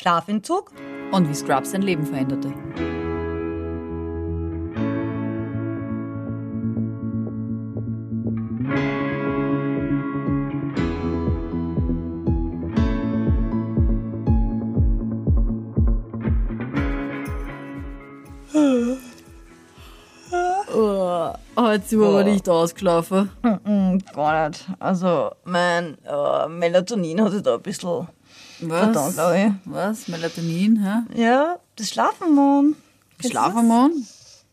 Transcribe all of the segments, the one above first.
Schlafentzug Und wie Scrubs sein Leben veränderte. Oh, heute sind wir aber nicht ausgeschlafen. Mm, gar nicht. Also mein äh, Melatonin hatte da ein bisschen Was? ich. Was? Melatonin, hä? Ja, das Schlafhormon. Kennst Schlafhormon?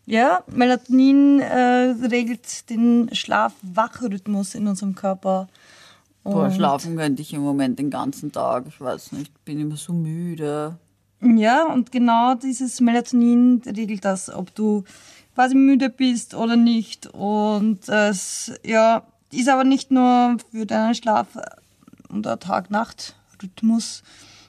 Ja, Melatonin äh, regelt den Schlaf-Wach-Rhythmus in unserem Körper. Boah, schlafen könnte ich im Moment den ganzen Tag. Ich weiß nicht, bin immer so müde. Ja, und genau dieses Melatonin regelt das, ob du quasi müde bist oder nicht. Und es ja, ist aber nicht nur für deinen Schlaf und der Tag-Nacht-Rhythmus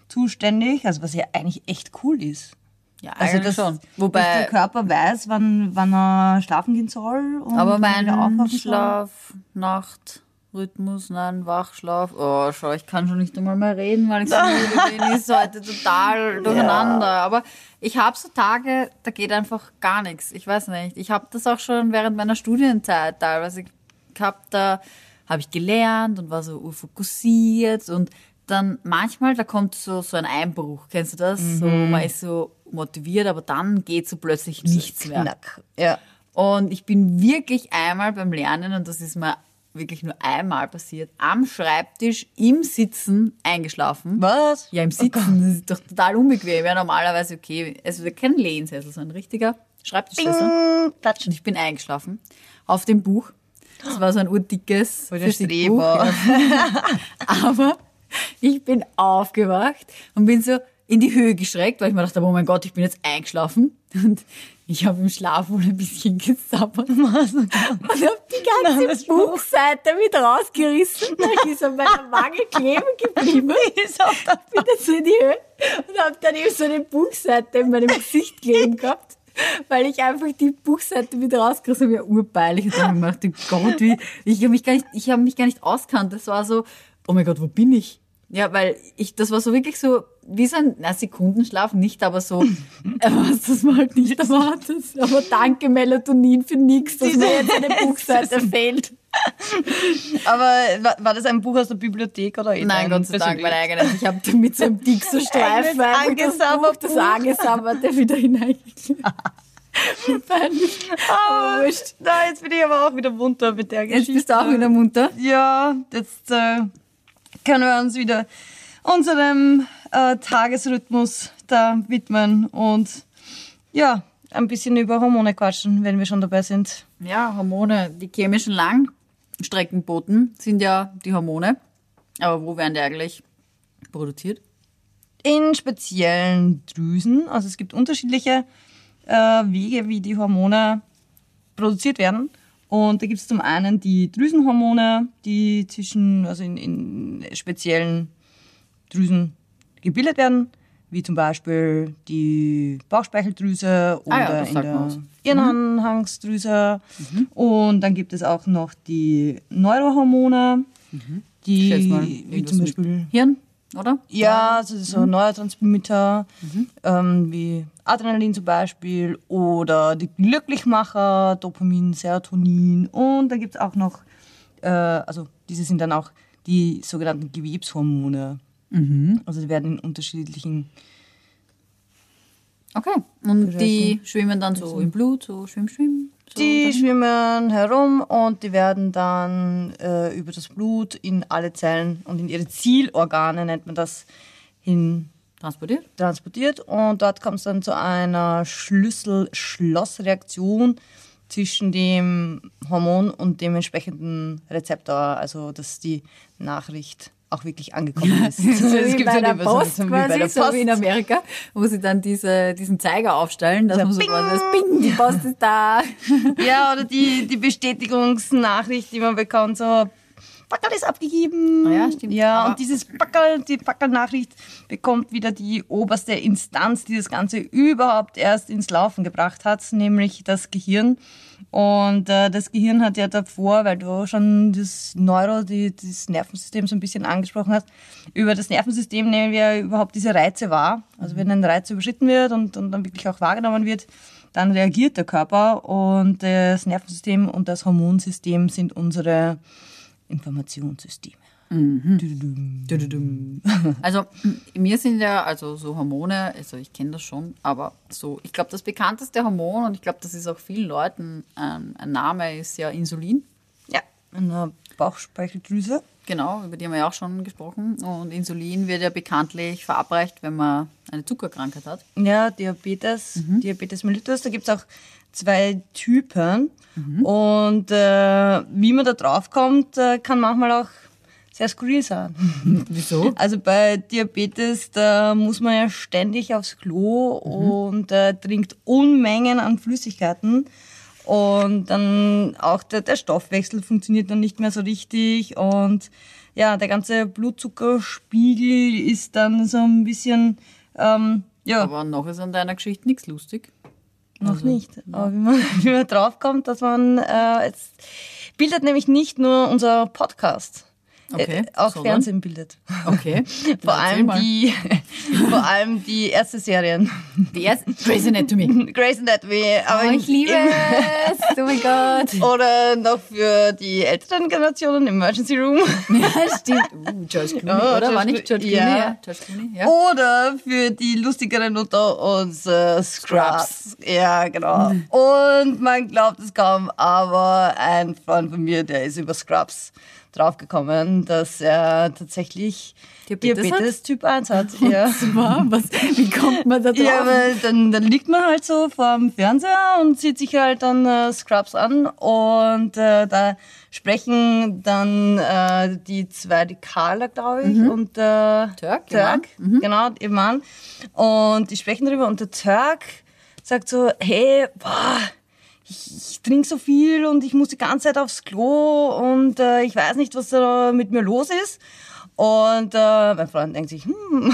zuständig, also was ja eigentlich echt cool ist. Ja, Also dass, schon. dass der Wobei, Körper weiß, wann, wann er schlafen gehen soll. Und aber er mein. Schlaf, Nacht, Rhythmus, nein, Wachschlaf. Oh, schau, ich kann schon nicht einmal mehr reden, weil ich so müde bin. Ist heute total durcheinander. Aber ich habe so Tage, da geht einfach gar nichts. Ich weiß nicht. Ich habe das auch schon während meiner Studienzeit teilweise gehabt. Da habe ich gelernt und war so urfokussiert und dann manchmal, da kommt so, so ein Einbruch. Kennst du das? So, Mhm. man ist so motiviert, aber dann geht so plötzlich nichts mehr. Knack. Ja. Und ich bin wirklich einmal beim Lernen, und das ist mir wirklich nur einmal passiert, am Schreibtisch im Sitzen eingeschlafen. Was? Ja, im Sitzen, das ist doch total unbequem. Ja, normalerweise okay. Es ist kein Lehnsessel, sondern ein richtiger Schreibtischsessel. Und ich bin eingeschlafen auf dem Buch. Das war so ein urdickes. Streber. Aber ich bin aufgewacht und bin so in die Höhe geschreckt, weil ich mir dachte, oh mein Gott, ich bin jetzt eingeschlafen. Und ich habe im Schlaf wohl ein bisschen gesabbert. Und habe die ganze das Buchseite mit rausgerissen. Die ist an meiner Wange kleben geblieben. Der bin so in die Höhe und habe dann eben so eine Buchseite in meinem Gesicht kleben gehabt. Weil ich einfach die Buchseite wieder rausgerissen habe, ja urpeinlich. Und dann habe ich mir gedacht, oh Gott, wie, ich habe mich gar nicht, ich habe mich gar nicht auskannt. Das war so, oh mein Gott, wo bin ich? Ja, weil ich, das war so wirklich so, wie so ein, na, Sekundenschlaf nicht, aber so, äh, was, das man halt nicht erwartet. Aber danke Melatonin für nichts, dass mir jetzt eine Buchseite fehlt. Aber war, war das ein Buch aus der Bibliothek oder eh Nein, Gott sei Dank, mein eigenes. Ich habe mit so einem dick so Streifen das Buch, das. Angesammerte wieder hineingeklebt. Peinlich. Aber wurscht. Da, jetzt bin ich aber auch wieder munter mit der Jetzt Geschichte. bist du auch wieder munter. Ja, jetzt äh, können wir uns wieder unserem äh, Tagesrhythmus da widmen und ja, ein bisschen über Hormone quatschen, wenn wir schon dabei sind. Ja, Hormone, die chemischen Langstreckenboten sind ja die Hormone. Aber wo werden die eigentlich produziert? In speziellen Drüsen, also es gibt unterschiedliche äh, Wege, wie die Hormone produziert werden. Und da gibt es zum einen die Drüsenhormone, die zwischen, also in, in speziellen Drüsen gebildet werden, wie zum Beispiel die Bauchspeicheldrüse oder Ah ja, in der was. Hirnanhangsdrüse. Und dann gibt es auch noch die Neurohormone, die schätze mal, wie zum Beispiel Hirn, oder? ja, also so Neurotransmitter, ähm, wie Adrenalin zum Beispiel oder die Glücklichmacher, Dopamin, Serotonin und dann gibt es auch noch, äh, also diese sind dann auch die sogenannten Gewebshormone. Also die werden in unterschiedlichen, Okay. Und die schwimmen dann so im Blut, so schwimm, schwimm. So die schwimmen herum und die werden dann äh, über das Blut in alle Zellen und in ihre Zielorgane, nennt man das, hin transportiert. transportiert und dort kommt es dann zu einer Schlüssel-Schloss-Reaktion zwischen dem Hormon und dem entsprechenden Rezeptor, also dass die Nachricht auch wirklich angekommen ist. So wie gibt's bei ja der Post so, wie quasi, bei der so wie in. Amerika, wo sie dann diese, diesen Zeiger aufstellen, dass So man so das Bing, die Post ist da. Ja, oder die, die Bestätigungsnachricht, die man bekommt, so Backerl ist abgegeben. Ah ja, stimmt. Ja, Aber- und dieses Backerl, die Backerl-Nachricht bekommt wieder die oberste Instanz, die das Ganze überhaupt erst ins Laufen gebracht hat, nämlich das Gehirn. Und äh, das Gehirn hat ja davor, weil du schon das Neuro, die, das Nervensystem so ein bisschen angesprochen hast, über das Nervensystem nehmen wir überhaupt diese Reize wahr. Also wenn ein Reiz überschritten wird und, und dann wirklich auch wahrgenommen wird, dann reagiert der Körper und das Nervensystem und das Hormonsystem sind unsere Informationssysteme. Also m- mir sind ja also so Hormone, also ich kenne das schon, aber so, ich glaube, das bekannteste Hormon und ich glaube, das ist auch vielen Leuten ähm, ein Name, ist ja Insulin. Ja, in der Bauchspeicheldrüse. Genau, über die haben wir ja auch schon gesprochen. Und Insulin wird ja bekanntlich verabreicht, wenn man eine Zuckerkrankheit hat. Ja, Diabetes, Diabetes mellitus, da gibt's auch zwei Typen. Und äh, wie man da drauf kommt, äh, kann manchmal auch sehr skurril sein. Wieso? Also bei Diabetes, da muss man ja ständig aufs Klo und äh, trinkt Unmengen an Flüssigkeiten. Und dann auch der, der Stoffwechsel funktioniert dann nicht mehr so richtig. Und ja, der ganze Blutzuckerspiegel ist dann so ein bisschen, ähm, ja, Aber noch ist an deiner Geschichte nichts lustig. Noch nicht. Aber wie man, wie man draufkommt, dass man, äh, es bildet nämlich nicht nur unser Podcast. Okay, Äh, auch sondern? Fernsehen bildet. Okay. Vor allem die, vor allem die erste Serien. Die erste Grey's Anatomy. Grey's Anatomy. Aber Oh, ich liebe es. Oh mein Gott. Oder noch für die älteren Generationen Emergency Room. Ja, stimmt. Uh, George Clooney, Oh, oder? George War nicht George Clooney, ja. Ja, George Clooney, ja. Oder für die lustigeren unter uns äh, Scrubs. Ja, genau. Und man glaubt es kaum, aber ein Freund von mir, der ist über Scrubs draufgekommen, dass er tatsächlich Diabetes Diabetes, Typ 1 hat. Ja. Wow, was, wie kommt man da drauf? Ja, weil dann, dann liegt man halt so vor dem Fernseher und sieht sich halt dann äh, Scrubs an und äh, da sprechen dann äh, die zwei, die Carla, glaube ich, und äh, Turk, ihr Turk genau, ihr Mann. Und die sprechen darüber und der Turk sagt so, hey, boah, ich, ich trinke so viel und ich muss die ganze Zeit aufs Klo und äh, ich weiß nicht, was da mit mir los ist. Und äh, mein Freund denkt sich, hm,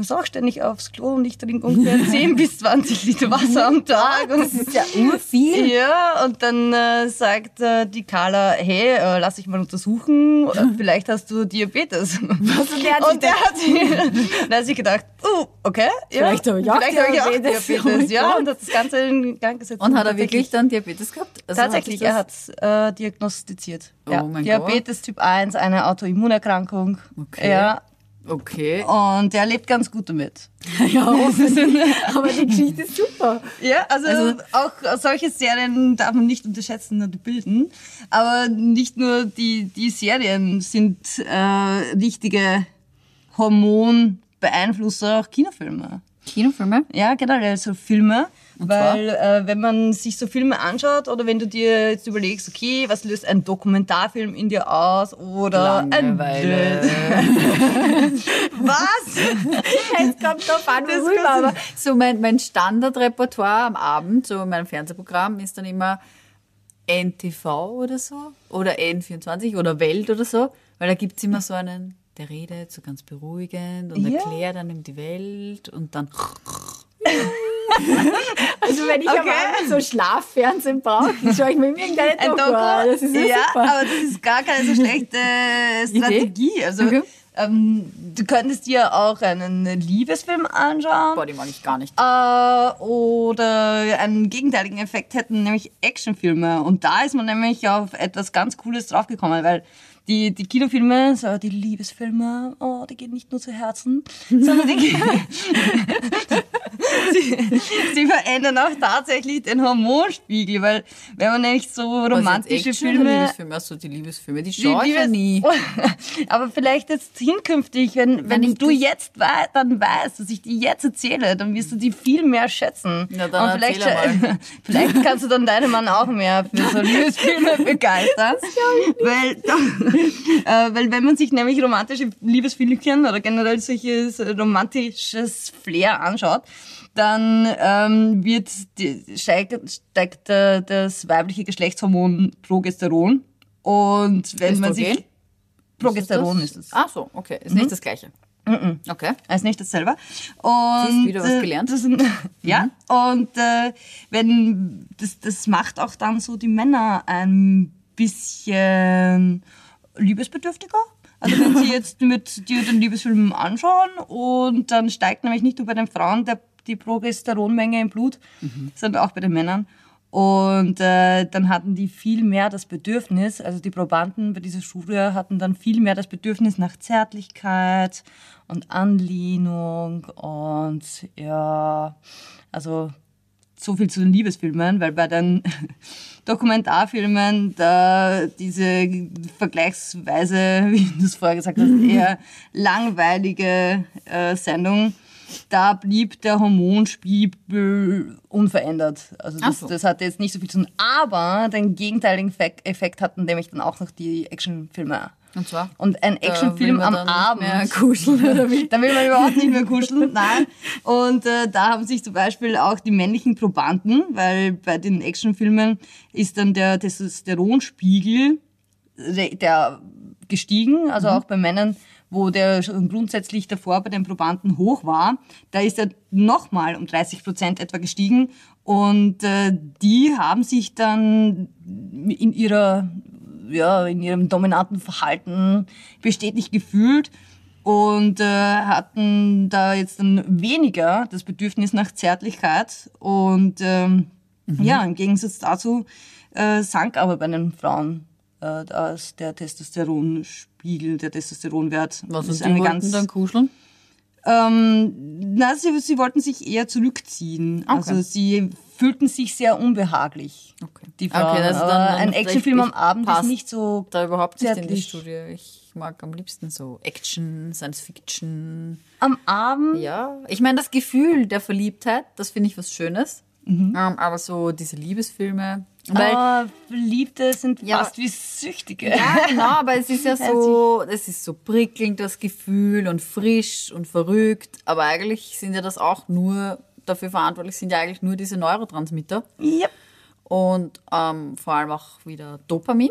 muss auch ständig aufs Klo und ich trinke ungefähr 10 bis 20 Liter Wasser am Tag. das ist ja urviel. Ja, und dann äh, sagt äh, die Carla, hey, äh, lass dich mal untersuchen, äh, vielleicht hast du Diabetes. Was, und der hat sich und der hat, der hat sich gedacht, oh, okay, ja, Vielleicht habe ich auch vielleicht habe ich auch Diabetes. Diabetes, Oh ja, Gott. und hat das Ganze in Gang gesetzt. Und hat er wirklich dann Diabetes gehabt? Also Tatsächlich, er hat sich hat äh, diagnostiziert. Oh ja, Diabetes Typ 1, eine Autoimmunerkrankung. Okay. Ja, Okay. und er lebt ganz gut damit. Ja, aber die Geschichte ist super. Ja, also, Also- auch solche Serien darf man nicht unterschätzen und bilden. Aber nicht nur die, die Serien sind äh, richtige Hormonbeeinflusser, auch Kinofilme. Kinofilme? Ja, generell so Filme. Und weil äh, wenn man sich so Filme anschaut oder wenn du dir jetzt überlegst, okay, was löst ein Dokumentarfilm in dir aus oder Langeweile. ein Was? Es kommt drauf an, Das worüber, aber so mein, mein Standardrepertoire am Abend, so in meinem Fernsehprogramm, ist dann immer NTV oder so oder N24 oder Welt oder so, weil da gibt's immer so einen, der redet so ganz beruhigend und Ja. erklärt einem die Welt und dann Also wenn ich am Okay. Abend so Schlaffernsehen brauche, schaue ich mir irgendeine Ein Doku Doku? an. Das ist ja, ja, aber das ist gar keine so schlechte Strategie. Also Okay. ähm, du könntest dir auch einen Liebesfilm anschauen. Boah, die mag ich gar nicht. Äh, oder einen gegenteiligen Effekt hätten nämlich Actionfilme. Und da ist man nämlich auf etwas ganz Cooles draufgekommen, weil die, die Kinofilme, so die Liebesfilme, oh, die gehen nicht nur zu Herzen, sondern die gehen, sie, sie verändern auch tatsächlich den Hormonspiegel, weil wenn man nämlich so romantische Filme Liebesfilme, also die Liebesfilme, die schaue ich ja nie. Aber vielleicht jetzt hinkünftig, wenn, wenn ich du jetzt wei dann weißt, dass ich die jetzt erzähle, dann wirst du die viel mehr schätzen. Na, dann Und vielleicht, mal. vielleicht kannst du dann deinen Mann auch mehr für so Liebesfilme begeistern. Weil, äh, weil wenn man sich nämlich romantische Liebesfilmchen oder generell solches romantisches Flair anschaut, dann ähm, wird die, steigt, steigt äh, das weibliche Geschlechtshormon Progesteron. Und wenn man sich Östrogen? Progesteron ist es. Ach so, okay. Ist nicht das Gleiche. Okay. Also nicht dasselbe. Und, Siehst, wieder was äh, gelernt. Mhm. Das, ja, und äh, wenn das, das macht auch dann so die Männer ein bisschen liebesbedürftiger, Also wenn Sie jetzt mit dir den Liebesfilm anschauen und dann steigt nämlich nicht nur bei den Frauen der, die Progesteronmenge im Blut, sondern auch bei den Männern. Und äh, dann hatten die viel mehr das Bedürfnis, also die Probanden bei dieser Studie hatten dann viel mehr das Bedürfnis nach Zärtlichkeit und Anlehnung und ja, also so viel zu den Liebesfilmen, weil bei den Dokumentarfilmen da diese vergleichsweise, wie du es vorher gesagt hast, eher langweilige äh, Sendung, da blieb der Hormonspiegel unverändert. Also das, so. das hatte jetzt nicht so viel zu tun. Aber den gegenteiligen Effekt, hatten nämlich dann auch noch die Actionfilme. Und zwar? Und ein Actionfilm am Abend. mehr kuscheln, oder wie? Da will man überhaupt nicht mehr kuscheln, nein. Und äh, da haben sich zum Beispiel auch die männlichen Probanden, weil bei den Actionfilmen ist dann der Testosteronspiegel der, gestiegen, also auch bei Männern, wo der schon grundsätzlich davor bei den Probanden hoch war, da ist er nochmal um 30 Prozent etwa gestiegen. Und äh, die haben sich dann in ihrer ja, in ihrem dominanten Verhalten bestätigt gefühlt und äh, hatten da jetzt dann weniger das Bedürfnis nach Zärtlichkeit und ähm, ja, im Gegensatz dazu äh, sank aber bei den Frauen äh, das, der Testosteronspiegel, der Testosteronwert. Was Das und die wollten dann kuscheln? ähm, na, sie, sie wollten sich eher zurückziehen. Okay. Also sie fühlten sich sehr unbehaglich. Okay. Die Frauen. Okay, ist dann- ein Actionfilm am Abend ist nicht so Da überhaupt nicht in die Zärtlich. Studie. Ich mag am liebsten so Action, Science Fiction. am Abend. Ja, ich meine, das Gefühl der Verliebtheit, das finde ich was Schönes. Mhm. Ähm, aber so diese Liebesfilme. Weil, Aber Verliebte sind Ja, fast wie Süchtige. ja, genau, aber es ist ja so, es ist so prickelnd, das Gefühl und frisch und verrückt. Aber eigentlich sind ja das auch nur, dafür verantwortlich sind ja eigentlich nur diese Neurotransmitter. Yep. Und ähm, vor allem auch wieder Dopamin.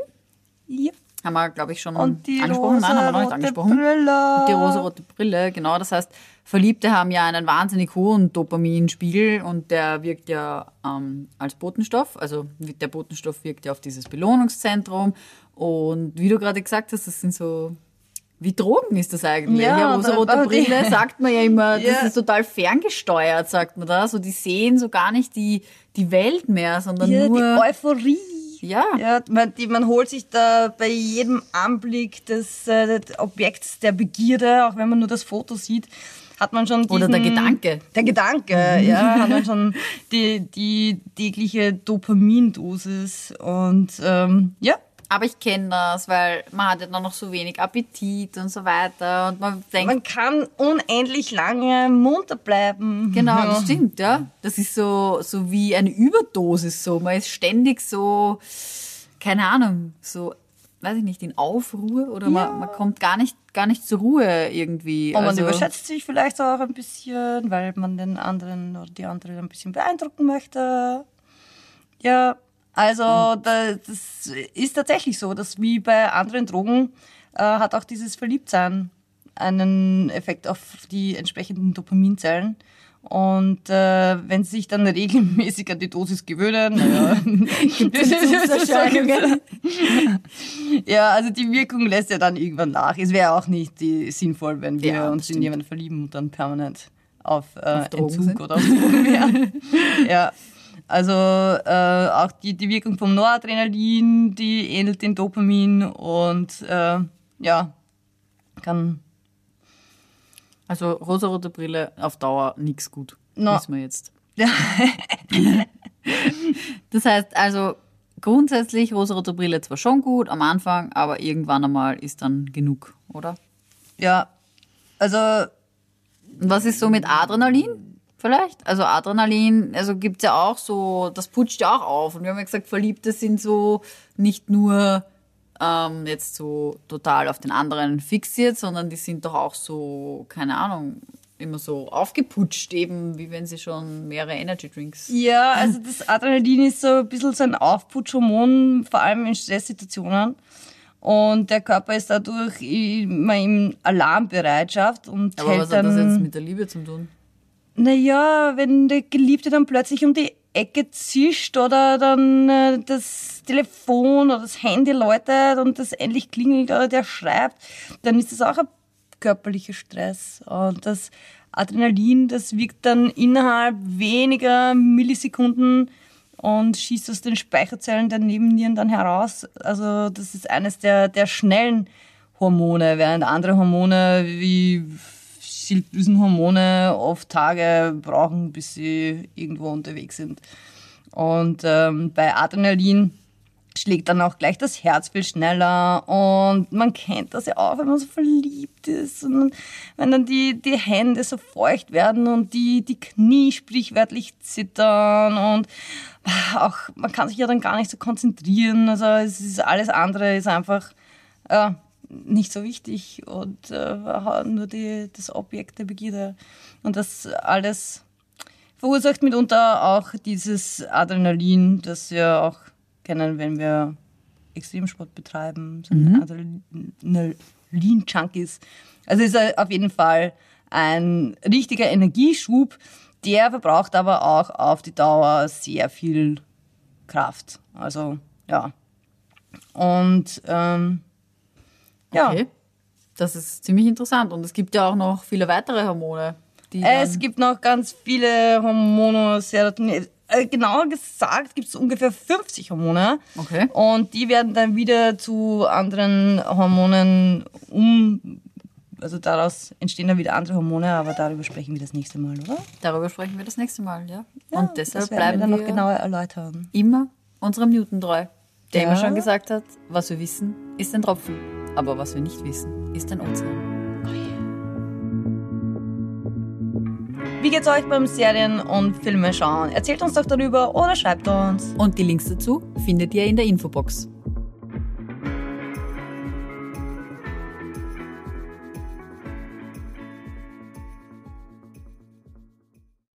Yep. Haben wir, glaube ich, schon Und die angesprochen. Nein, haben wir noch nicht rosarote angesprochen. Brille. Die rosarote Brille, genau. Das heißt, Verliebte haben ja einen wahnsinnig hohen Dopaminspiegel und der wirkt ja ähm, als Botenstoff. Also der Botenstoff wirkt ja auf dieses Belohnungszentrum. Und wie du gerade gesagt hast, das sind so. Wie Drogen ist das eigentlich? Ja, Ja, rosarote Brille sagt man ja immer, das Ja. ist total ferngesteuert, sagt man da. So, die sehen so gar nicht die, die Welt mehr, sondern Ja, die nur. Ja. ja man, die, man holt sich da bei jedem Anblick des, äh, des Objekts der Begierde, auch wenn man nur das Foto sieht, hat man schon diesen, Oder der Gedanke. Der Gedanke, ja, hat man schon die, die tägliche Dopamindosis und ähm, ja, Aber ich kenne das, weil man hat ja dann noch so wenig Appetit und so weiter. Und man denkt, man kann unendlich lange munter bleiben. Genau, ja. das stimmt, ja. Das ist so, so wie eine Überdosis so. Man ist ständig so, keine Ahnung, so, weiß ich nicht, in Aufruhr oder man, man kommt gar nicht, gar nicht zur Ruhe irgendwie. Und man also, überschätzt sich vielleicht auch ein bisschen, weil man den anderen oder die andere ein bisschen beeindrucken möchte. Ja, also da, das ist tatsächlich so, dass wie bei anderen Drogen äh, hat auch dieses Verliebtsein einen Effekt auf die entsprechenden Dopaminzellen. Und äh, wenn sie sich dann regelmäßig an die Dosis gewöhnen, Entzugserscheinungen. ja, also die Wirkung lässt ja dann irgendwann nach. Es wäre auch nicht die, sinnvoll, wenn wir Ja, uns in stimmt. jemanden verlieben und dann permanent auf, äh, Auf Drogen Entzug sind. oder auf Drogen wären. ja. Also äh, auch die, die Wirkung vom Noradrenalin, die ähnelt dem Dopamin und äh, ja, kann also rosarote Brille auf Dauer nix gut. No. Wissen wir jetzt. Das heißt also, grundsätzlich rosarote Brille zwar schon gut am Anfang, aber irgendwann einmal ist dann genug, oder? ja, also was ist so mit Adrenalin? Vielleicht? Also Adrenalin, also gibt's ja auch so, das putscht ja auch auf. Und wir haben ja gesagt, Verliebte sind so nicht nur ähm, jetzt so total auf den anderen fixiert, sondern die sind doch auch so, keine Ahnung, immer so aufgeputscht, eben wie wenn sie schon mehrere Energy Drinks. Ja, also das Adrenalin ist so ein bisschen so ein Aufputschhormon, vor allem in Stresssituationen. Und der Körper ist dadurch immer in Alarmbereitschaft und Aber hält was hat das jetzt mit der Liebe zu tun? Naja, wenn der Geliebte dann plötzlich um die Ecke zischt oder dann äh, das Telefon oder das Handy läutet und das endlich klingelt oder der schreibt, dann ist das auch ein körperlicher Stress. Und das Adrenalin, das wirkt dann innerhalb weniger Millisekunden und schießt aus den Speicherzellen der Nebennieren dann heraus. Also das ist eines der, der schnellen Hormone, während andere Hormone wie Schilddrüsenhormone oft Tage brauchen, bis sie irgendwo unterwegs sind. Und ähm, bei Adrenalin schlägt dann auch gleich das Herz viel schneller und man kennt das ja auch, wenn man so verliebt ist und wenn dann die, die Hände so feucht werden und die, die Knie sprichwörtlich zittern und auch, man kann sich ja dann gar nicht so konzentrieren, also es ist alles andere ist einfach, äh, nicht so wichtig und äh, nur die, das Objekt der Begierde. Und das alles verursacht mitunter auch dieses Adrenalin, das wir auch kennen, wenn wir Extremsport betreiben, so mhm. Adrenalin-Junkies. Also ist auf jeden Fall ein richtiger Energieschub, der verbraucht aber auch auf die Dauer sehr viel Kraft. Also ja. Und ähm, ja. Okay. Das ist ziemlich interessant. Und es gibt ja auch noch viele weitere Hormone. es gibt noch ganz viele Hormone, Serotonin. Äh, genauer gesagt gibt es ungefähr 50 Hormone. Okay. Und die werden dann wieder zu anderen Hormonen um. Also daraus entstehen dann wieder andere Hormone, aber darüber sprechen wir das nächste Mal, oder? Darüber sprechen wir das nächste Mal, ja. ja Und deshalb bleiben wir dann noch genauer erläutern. Immer unserem Newton treu, der ja. immer schon gesagt hat, was wir wissen, ist ein Tropfen. Aber was wir nicht wissen, ist ein Ozean. Wie geht's euch beim Serien und Filme schauen? Erzählt uns doch darüber oder schreibt uns. Und die Links dazu findet ihr in der Infobox.